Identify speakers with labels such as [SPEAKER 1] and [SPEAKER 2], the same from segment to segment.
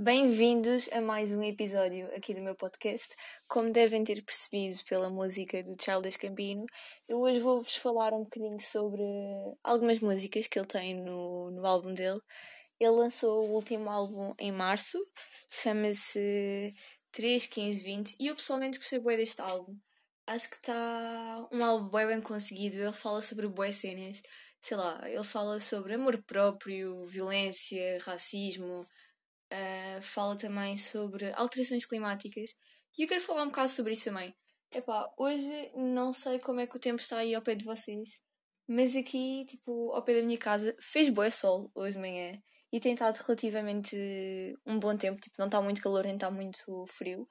[SPEAKER 1] Bem-vindos a mais um episódio aqui do meu podcast. Como devem ter percebido pela música do Childish Gambino, eu hoje vou-vos falar um bocadinho sobre algumas músicas que ele tem no, no álbum dele. Ele lançou o último álbum em março, chama-se 3, 15, 20, e eu pessoalmente gostei bem deste álbum. Acho que está um álbum bem, bem conseguido. Ele fala sobre boas cenas, sei lá, ele fala sobre amor próprio, violência, racismo Uh, fala também sobre alterações climáticas e eu quero falar um bocado sobre isso também. Epá, hoje não sei como é que o tempo está aí ao pé de vocês, mas aqui, tipo, ao pé da minha casa, fez boa sol hoje de manhã e tem estado relativamente um bom tempo, tipo, não está muito calor nem está muito frio.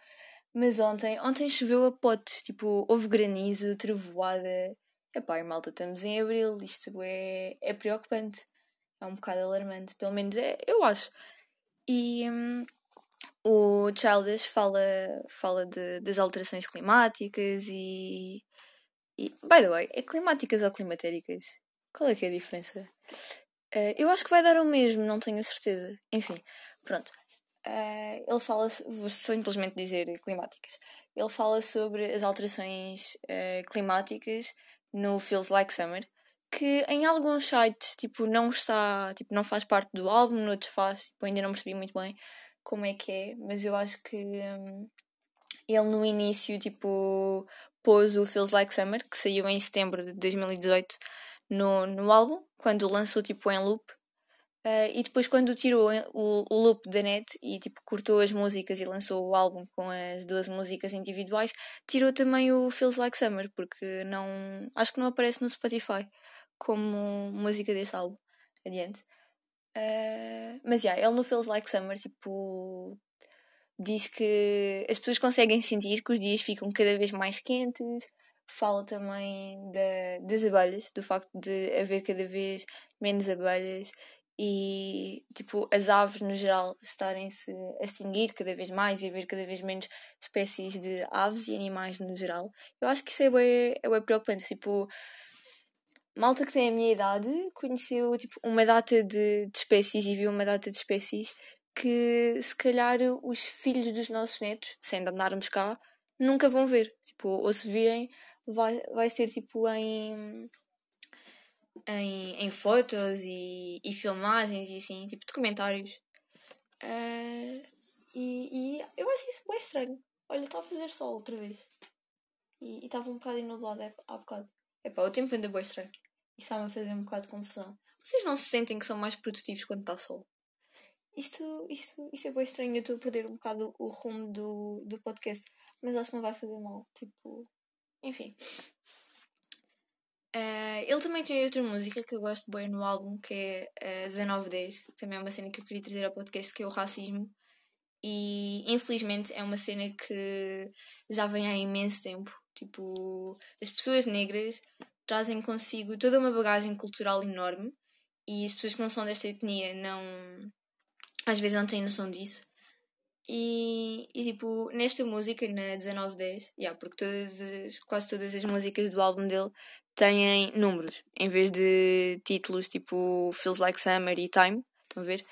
[SPEAKER 1] Mas ontem, ontem choveu a pote, tipo, houve granizo, trevoada. Epá, e malta, estamos em abril, isto é, é preocupante. É um bocado alarmante, pelo menos é, eu acho. E hum, o Childish fala, fala de, das alterações climáticas e, e. By the way, é climáticas ou climatéricas? Qual é que é a diferença? Uh, eu acho que vai dar o mesmo, não tenho a certeza. Enfim, pronto. Uh, ele fala, vou simplesmente dizer climáticas. Ele fala sobre as alterações uh, climáticas no Feels Like Summer que em alguns sites tipo não está tipo não faz parte do álbum noutros faz tipo, ainda não percebi muito bem como é que é mas eu acho que um, ele no início tipo pôs o Feels Like Summer que saiu em setembro de 2018 no, no álbum quando lançou tipo em loop uh, e depois quando tirou o, o loop da net e tipo cortou as músicas e lançou o álbum com as duas músicas individuais tirou também o Feels Like Summer porque não acho que não aparece no Spotify como música deste álbum. Adiante. Uh, mas já, yeah, ele no Feels Like Summer, tipo, diz que as pessoas conseguem sentir que os dias ficam cada vez mais quentes. Fala também da, das abelhas, do facto de haver cada vez menos abelhas e tipo as aves no geral estarem-se a extinguir cada vez mais e haver cada vez menos espécies de aves e animais no geral. Eu acho que isso é bem, é bem preocupante. Tipo, malta que tem a minha idade conheceu tipo, uma data de, de espécies e viu uma data de espécies que se calhar os filhos dos nossos netos, sem andarmos cá, nunca vão ver. Tipo, ou se virem, vai, vai ser tipo em, em, em fotos e, e filmagens e assim, tipo documentários. Uh, e, e eu acho isso bem estranho. Olha, está a fazer sol outra vez. E estava um bocado nublado há bocado. Epá, o tempo anda bem estranho. Isto está-me a fazer um bocado de confusão. Vocês não se sentem que são mais produtivos quando está sol? Isto, isto, isto é bem estranho. Eu estou a perder um bocado o rumo do, do podcast. Mas acho que não vai fazer mal. Tipo. Enfim. Uh, ele também tem outra música que eu gosto bem no álbum, que é uh, 1910. Também é uma cena que eu queria trazer ao podcast, que é o racismo. E infelizmente é uma cena que já vem há imenso tempo. Tipo, as pessoas negras trazem consigo toda uma bagagem cultural enorme e as pessoas que não são desta etnia não às vezes não têm noção disso. E, e tipo, nesta música, na 1910, yeah, porque todas as, quase todas as músicas do álbum dele têm números, em vez de títulos tipo Feels Like Summer e Time, estão a ver?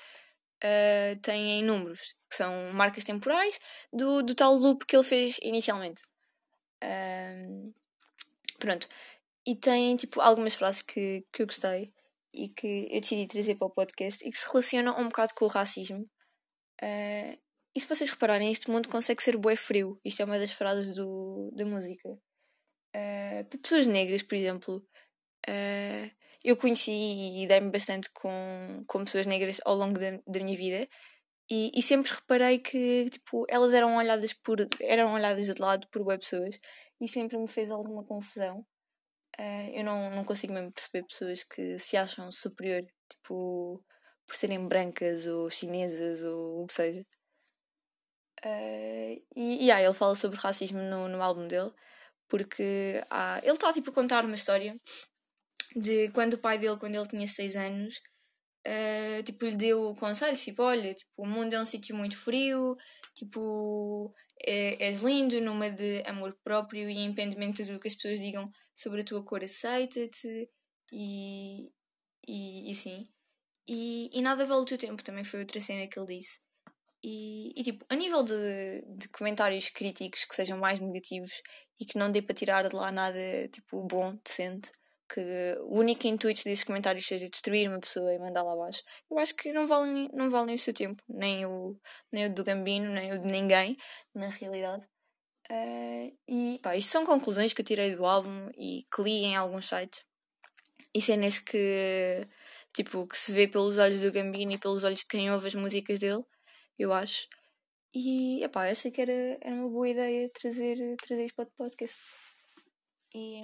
[SPEAKER 1] Uh, têm números, que são marcas temporais do, do tal loop que ele fez inicialmente. Uh, pronto. E tem tipo algumas frases que, que eu gostei e que eu decidi trazer para o podcast e que se relacionam um bocado com o racismo. Uh, e se vocês repararem, este mundo consegue ser bué frio. Isto é uma das frases do, da música. Uh, para pessoas negras, por exemplo, uh, eu conheci e dei-me bastante com, com pessoas negras ao longo da, da minha vida e, e, sempre reparei que tipo, elas eram olhadas por eram olhadas de lado por boas pessoas e sempre me fez alguma confusão Uh, eu não, não consigo mesmo perceber pessoas que se acham superior, tipo, por serem brancas ou chinesas ou o que seja. Uh, e, e ele fala sobre racismo no, no álbum dele, porque ah, ele está tipo a contar uma história de quando o pai dele, quando ele tinha 6 anos, uh, tipo, lhe deu conselhos, tipo, olha, tipo, o mundo é um sítio muito frio, tipo, é, és lindo, numa de amor próprio e independente do que as pessoas digam sobre a tua cor, aceita-te e, e, e sim. E, e nada vale o teu tempo, também foi outra cena que ele disse. E, e tipo, a nível de, de comentários críticos que sejam mais negativos e que não dê para tirar de lá nada tipo bom, decente, que o único intuito desses comentários seja destruir uma pessoa e mandá-la abaixo, eu acho que não valem, não valem o seu tempo, nem o, nem o do Gambino, nem o de ninguém, na realidade. Uh, e pá, isto são conclusões que eu tirei do álbum e que li em alguns sites. E cenas que, tipo, que se vê pelos olhos do Gambino e pelos olhos de quem ouve as músicas dele, eu acho. E, epá, achei que era, era uma boa ideia trazer, trazer isto para o podcast. E,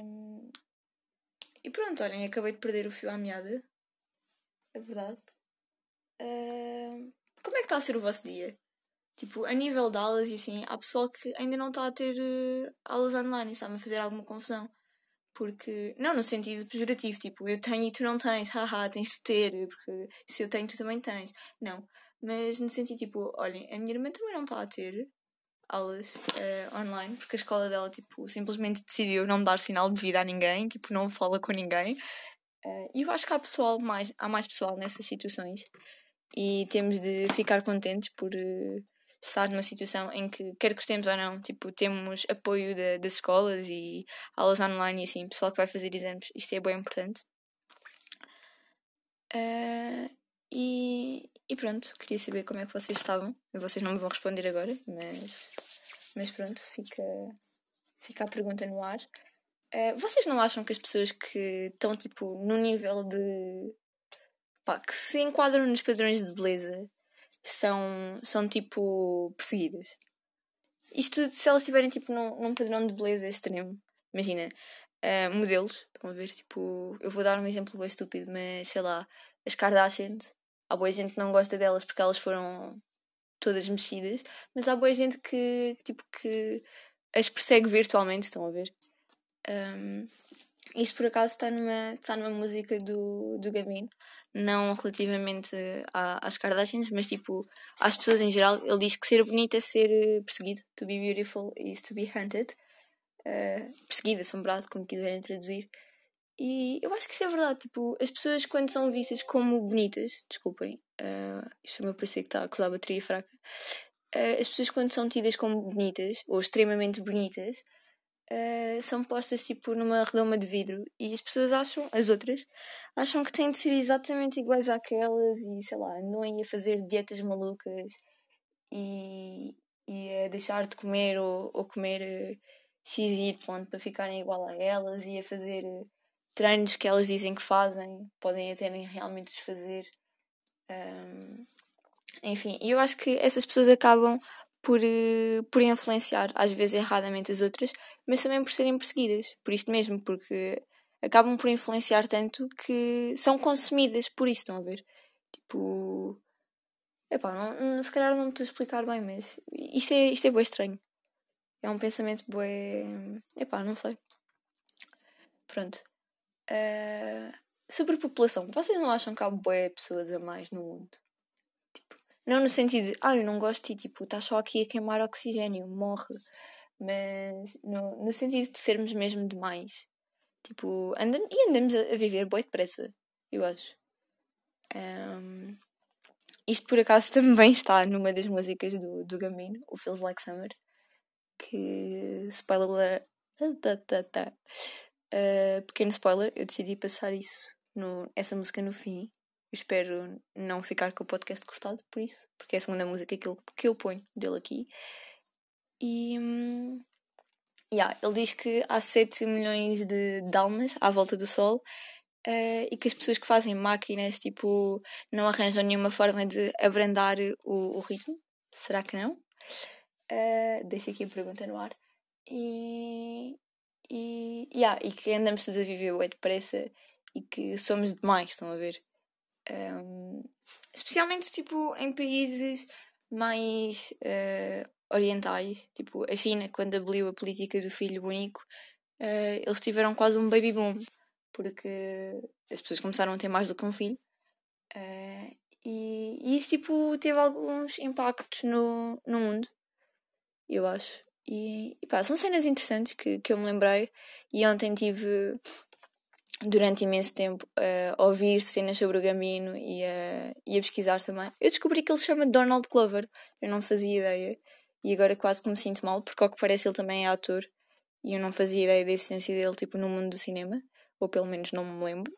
[SPEAKER 1] e pronto, olhem, acabei de perder o fio à meada. É verdade. Uh, como é que está a ser o vosso dia? Tipo, a nível de aulas e assim, há pessoal que ainda não está a ter uh, aulas online e está-me a fazer alguma confusão. Porque, não no sentido pejorativo, tipo, eu tenho e tu não tens, haha, tens de ter, porque se eu tenho tu também tens. Não, mas no sentido tipo, olhem, a minha irmã também não está a ter aulas uh, online, porque a escola dela, tipo, simplesmente decidiu não dar sinal de vida a ninguém, tipo, não fala com ninguém. Uh, e eu acho que há pessoal mais, há mais pessoal nessas situações e temos de ficar contentes por uh, estar numa situação em que, quer gostemos ou não, tipo, temos apoio de, das escolas e aulas online e assim, pessoal que vai fazer exames, isto é bem importante. Uh, e, e pronto, queria saber como é que vocês estavam. Vocês não me vão responder agora, mas, mas pronto, fica, fica a pergunta no ar. Uh, vocês não acham que as pessoas que estão tipo no nível de pá, que se enquadram nos padrões de beleza são, são tipo perseguidas? Isto se elas estiverem tipo num, num padrão de beleza extremo, imagina, uh, modelos, estão a ver, tipo, eu vou dar um exemplo bem estúpido, mas sei lá, as Kardashians Há boa gente que não gosta delas porque elas foram todas mexidas, mas há boa gente que, tipo, que as persegue virtualmente, estão a ver? Um, isto por acaso está numa, está numa música do, do Gavin, não relativamente às Kardashians, mas tipo às pessoas em geral. Ele diz que ser bonita é ser eh, perseguido, to be beautiful is to be hunted, uh, perseguido, assombrado, como quiserem traduzir. E eu acho que isso é verdade. Tipo, as pessoas, quando são vistas como bonitas, desculpem, uh, isto foi-me a parecer que está a acusar a bateria fraca. Uh, as pessoas, quando são tidas como bonitas ou extremamente bonitas, uh, são postas tipo numa redoma de vidro e as pessoas acham, as outras, acham que têm de ser exatamente iguais àquelas e sei lá, não a fazer dietas malucas e, e a deixar de comer ou, ou comer x e y para ficarem igual a elas e a fazer treinos que elas dizem que fazem, podem até nem realmente os fazer. Um, enfim, eu acho que essas pessoas acabam por, uh, por influenciar, às vezes erradamente, as outras, mas também por serem perseguidas, por isto mesmo, porque acabam por influenciar tanto que são consumidas por isso, estão a ver? Tipo. Epá, não, não, se calhar não me estou a explicar bem, mas isto é, isto é bem estranho. É um pensamento bem. Epá, não sei. Pronto. Uh, população, vocês não acham que há boé pessoas a mais no mundo? Tipo, não no sentido de, ah, eu não gosto de ti, tipo, estás só aqui a queimar oxigênio, morre. Mas no, no sentido de sermos mesmo demais. Tipo, andam, e andamos a, a viver boé depressa, eu acho. Um, isto por acaso também está numa das músicas do, do Gambino, o Feels Like Summer. Que, spoiler Uh, pequeno spoiler, eu decidi passar isso, no, essa música no fim. Eu espero não ficar com o podcast cortado por isso, porque é a segunda música que, ele, que eu ponho dele aqui. E. Um, yeah, ele diz que há 7 milhões de, de almas à volta do Sol uh, e que as pessoas que fazem máquinas tipo, não arranjam nenhuma forma de abrandar o, o ritmo. Será que não? Uh, deixa aqui a pergunta no ar. E, e, yeah, e que andamos todos a viver o depressa e que somos demais, estão a ver? Um, especialmente tipo em países mais uh, orientais, tipo a China, quando aboliu a política do filho único, uh, eles tiveram quase um baby boom, porque as pessoas começaram a ter mais do que um filho. Uh, e, e, isso tipo teve alguns impactos no, no mundo, eu acho. E, e pá, são cenas interessantes que, que eu me lembrei e ontem tive durante imenso tempo a ouvir cenas sobre o Gambino e a, e a pesquisar também. Eu descobri que ele se chama Donald Glover, eu não fazia ideia. E agora quase que me sinto mal, porque ao que parece ele também é ator e eu não fazia ideia da existência dele tipo, no mundo do cinema, ou pelo menos não me lembro.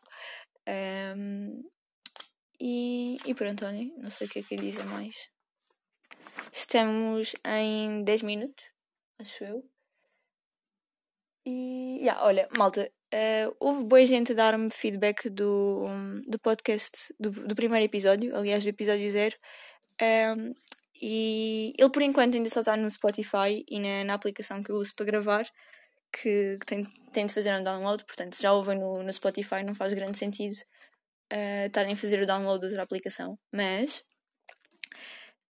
[SPEAKER 1] Um, e, e pronto, olhem, não sei o que é que dizer mais. Estamos em 10 minutos, acho eu. E, yeah, olha, malta, uh, houve boa gente a dar-me feedback do, do podcast, do, do primeiro episódio, aliás, do episódio zero. Um, e ele, por enquanto, ainda só está no Spotify e na, na aplicação que eu uso para gravar, que, que tem, tem de fazer um download. Portanto, se já ouvem no, no Spotify, não faz grande sentido uh, estarem a fazer o download da outra aplicação. Mas,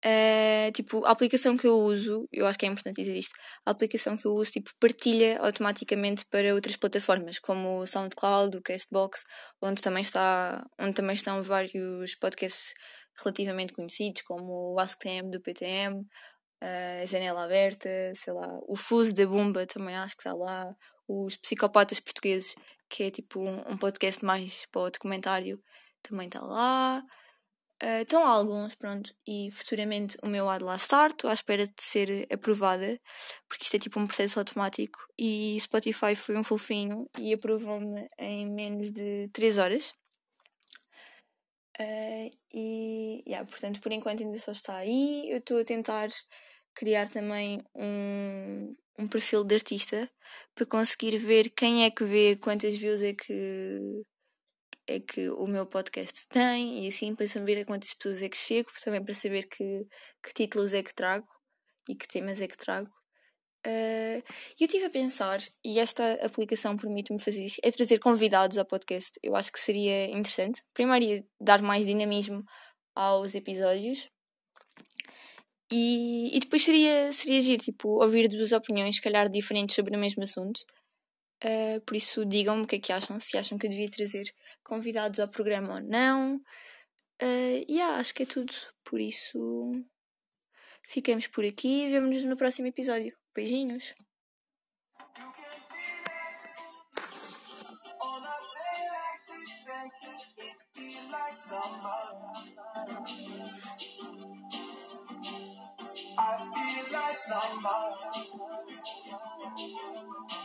[SPEAKER 1] uh, tipo, a aplicação que eu uso, eu acho que é importante dizer isto, a aplicação que eu uso, tipo, partilha automaticamente para outras plataformas, como o SoundCloud, o Castbox, onde também, está, onde também estão vários podcasts relativamente conhecidos, como o AskTM do PTM, a Janela Aberta, sei lá, o Fuso da Bumba também acho que está lá, os Psicopatas Portugueses, que é tipo um, podcast mais para o documentário, também está lá. Uh, estão alguns, pronto, e futuramente o meu há de lá estar, estou à espera de ser aprovada, porque isto é tipo um processo automático e Spotify foi um fofinho e aprovou-me em menos de 3 horas. Uh, e, yeah, portanto, por enquanto ainda só está aí. Eu estou a tentar criar também um, um perfil de artista para conseguir ver quem é que vê, quantas views é que, é que o meu podcast tem e assim para saber a quantas pessoas é que chego, também para saber que, que títulos é que trago e que temas é que trago. Uh, eu estive a pensar, e esta aplicação permite-me fazer isso, é trazer convidados ao podcast. Eu acho que seria interessante. Primeiro, ia dar mais dinamismo aos episódios. E, e depois seria, seria giro, tipo, ouvir duas opiniões, se calhar diferentes sobre o mesmo assunto. Uh, por isso, digam-me o que é que acham, se acham que eu devia trazer convidados ao programa ou não. Uh, yeah, acho que é tudo. Por isso, ficamos por aqui e vemo-nos no próximo episódio. Beijinhos! I feel like.